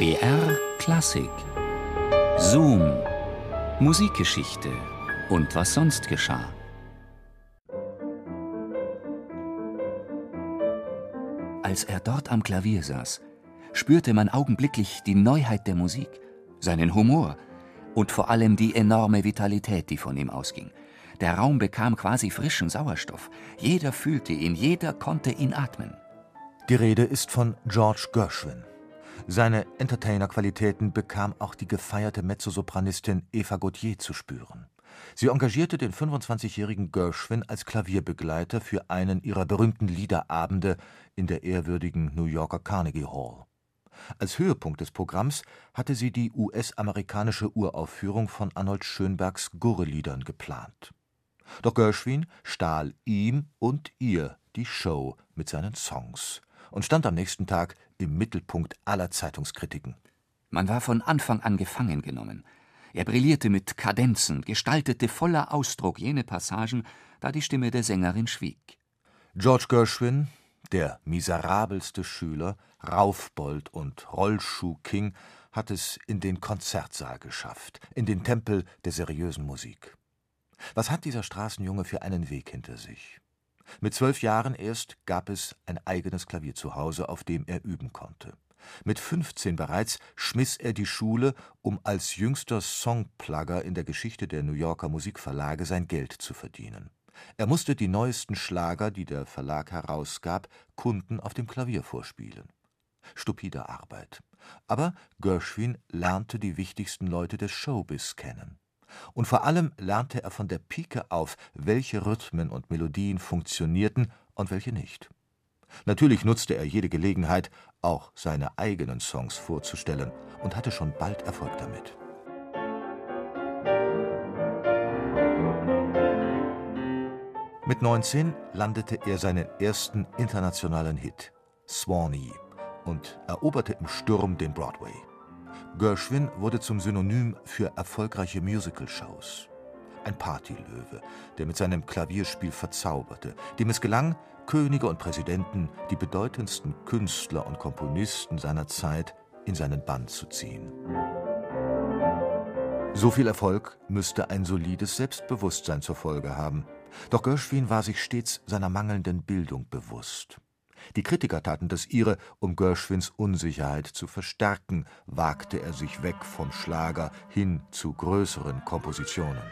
BR Klassik Zoom Musikgeschichte und was sonst geschah. Als er dort am Klavier saß, spürte man augenblicklich die Neuheit der Musik, seinen Humor und vor allem die enorme Vitalität, die von ihm ausging. Der Raum bekam quasi frischen Sauerstoff. Jeder fühlte ihn, jeder konnte ihn atmen. Die Rede ist von George Gershwin. Seine Entertainer-Qualitäten bekam auch die gefeierte Mezzosopranistin Eva Gautier zu spüren. Sie engagierte den 25-jährigen Gershwin als Klavierbegleiter für einen ihrer berühmten Liederabende in der ehrwürdigen New Yorker Carnegie Hall. Als Höhepunkt des Programms hatte sie die US-amerikanische Uraufführung von Arnold Schönbergs Gurreliedern geplant. Doch Gershwin stahl ihm und ihr die Show mit seinen Songs und stand am nächsten Tag im Mittelpunkt aller Zeitungskritiken. Man war von Anfang an gefangen genommen. Er brillierte mit Kadenzen, gestaltete voller Ausdruck jene Passagen, da die Stimme der Sängerin schwieg. George Gershwin, der miserabelste Schüler, Raufbold und Rollschuhking, hat es in den Konzertsaal geschafft, in den Tempel der seriösen Musik. Was hat dieser Straßenjunge für einen Weg hinter sich? Mit zwölf Jahren erst gab es ein eigenes Klavier zu Hause, auf dem er üben konnte. Mit 15 bereits schmiss er die Schule, um als jüngster Songplugger in der Geschichte der New Yorker Musikverlage sein Geld zu verdienen. Er musste die neuesten Schlager, die der Verlag herausgab, Kunden auf dem Klavier vorspielen. Stupide Arbeit. Aber Gershwin lernte die wichtigsten Leute des Showbiz kennen. Und vor allem lernte er von der Pike auf, welche Rhythmen und Melodien funktionierten und welche nicht. Natürlich nutzte er jede Gelegenheit, auch seine eigenen Songs vorzustellen und hatte schon bald Erfolg damit. Mit 19 landete er seinen ersten internationalen Hit, Swanee, und eroberte im Sturm den Broadway. Gershwin wurde zum Synonym für erfolgreiche Musicalshows. Ein Partylöwe, der mit seinem Klavierspiel verzauberte, dem es gelang, Könige und Präsidenten, die bedeutendsten Künstler und Komponisten seiner Zeit, in seinen Bann zu ziehen. So viel Erfolg müsste ein solides Selbstbewusstsein zur Folge haben. Doch Gershwin war sich stets seiner mangelnden Bildung bewusst. Die Kritiker taten das ihre, um Gershwins Unsicherheit zu verstärken, wagte er sich weg vom Schlager hin zu größeren Kompositionen.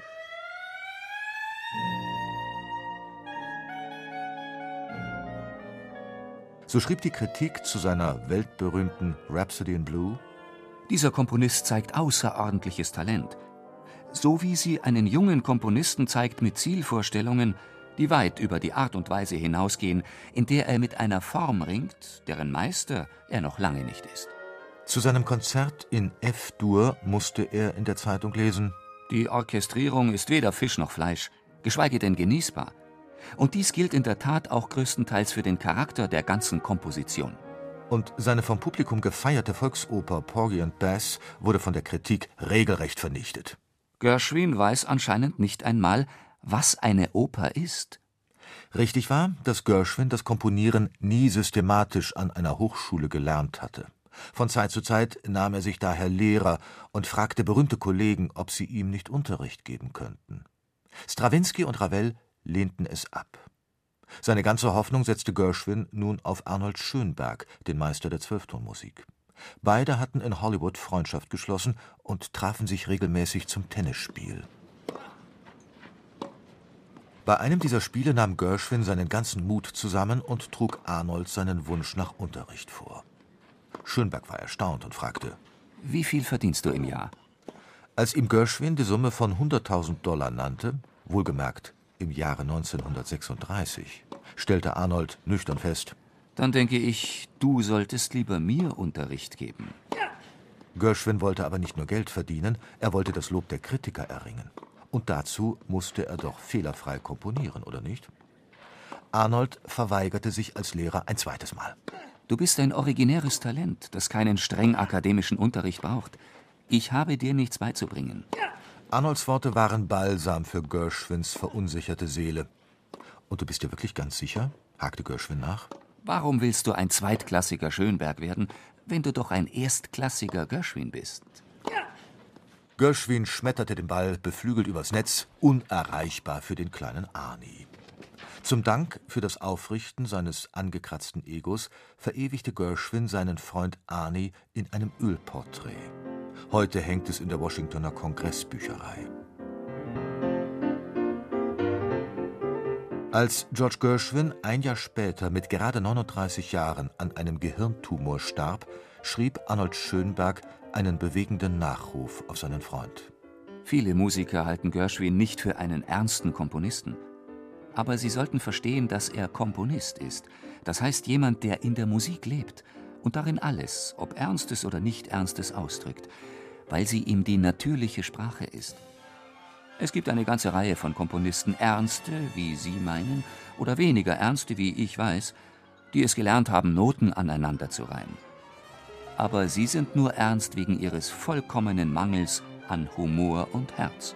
So schrieb die Kritik zu seiner weltberühmten Rhapsody in Blue Dieser Komponist zeigt außerordentliches Talent. So wie sie einen jungen Komponisten zeigt mit Zielvorstellungen, die weit über die Art und Weise hinausgehen, in der er mit einer Form ringt, deren Meister er noch lange nicht ist. Zu seinem Konzert in F-Dur musste er in der Zeitung lesen: Die Orchestrierung ist weder Fisch noch Fleisch, geschweige denn genießbar. Und dies gilt in der Tat auch größtenteils für den Charakter der ganzen Komposition. Und seine vom Publikum gefeierte Volksoper Porgy and Bess wurde von der Kritik regelrecht vernichtet. Gershwin weiß anscheinend nicht einmal, was eine Oper ist. Richtig war, dass Gershwin das Komponieren nie systematisch an einer Hochschule gelernt hatte. Von Zeit zu Zeit nahm er sich daher Lehrer und fragte berühmte Kollegen, ob sie ihm nicht Unterricht geben könnten. Strawinski und Ravel lehnten es ab. Seine ganze Hoffnung setzte Gershwin nun auf Arnold Schönberg, den Meister der Zwölftonmusik. Beide hatten in Hollywood Freundschaft geschlossen und trafen sich regelmäßig zum Tennisspiel. Bei einem dieser Spiele nahm Gershwin seinen ganzen Mut zusammen und trug Arnold seinen Wunsch nach Unterricht vor. Schönberg war erstaunt und fragte: Wie viel verdienst du im Jahr? Als ihm Gershwin die Summe von 100.000 Dollar nannte, wohlgemerkt im Jahre 1936, stellte Arnold nüchtern fest: Dann denke ich, du solltest lieber mir Unterricht geben. Gershwin wollte aber nicht nur Geld verdienen, er wollte das Lob der Kritiker erringen. Und dazu musste er doch fehlerfrei komponieren, oder nicht? Arnold verweigerte sich als Lehrer ein zweites Mal. Du bist ein originäres Talent, das keinen streng akademischen Unterricht braucht. Ich habe dir nichts beizubringen. Arnolds Worte waren Balsam für Gershwins verunsicherte Seele. Und du bist dir wirklich ganz sicher? hakte Gershwin nach. Warum willst du ein zweitklassiger Schönberg werden, wenn du doch ein erstklassiger Gershwin bist. Gershwin schmetterte den Ball beflügelt übers Netz, unerreichbar für den kleinen Arnie. Zum Dank für das Aufrichten seines angekratzten Egos verewigte Gershwin seinen Freund Arnie in einem Ölporträt. Heute hängt es in der Washingtoner Kongressbücherei. Als George Gershwin ein Jahr später mit gerade 39 Jahren an einem Gehirntumor starb, schrieb Arnold Schönberg einen bewegenden Nachruf auf seinen Freund. Viele Musiker halten Gershwin nicht für einen ernsten Komponisten. Aber sie sollten verstehen, dass er Komponist ist. Das heißt jemand, der in der Musik lebt und darin alles, ob Ernstes oder nicht Ernstes, ausdrückt, weil sie ihm die natürliche Sprache ist. Es gibt eine ganze Reihe von Komponisten, ernste, wie Sie meinen, oder weniger ernste, wie ich weiß, die es gelernt haben, Noten aneinander zu reihen. Aber sie sind nur ernst wegen ihres vollkommenen Mangels an Humor und Herz.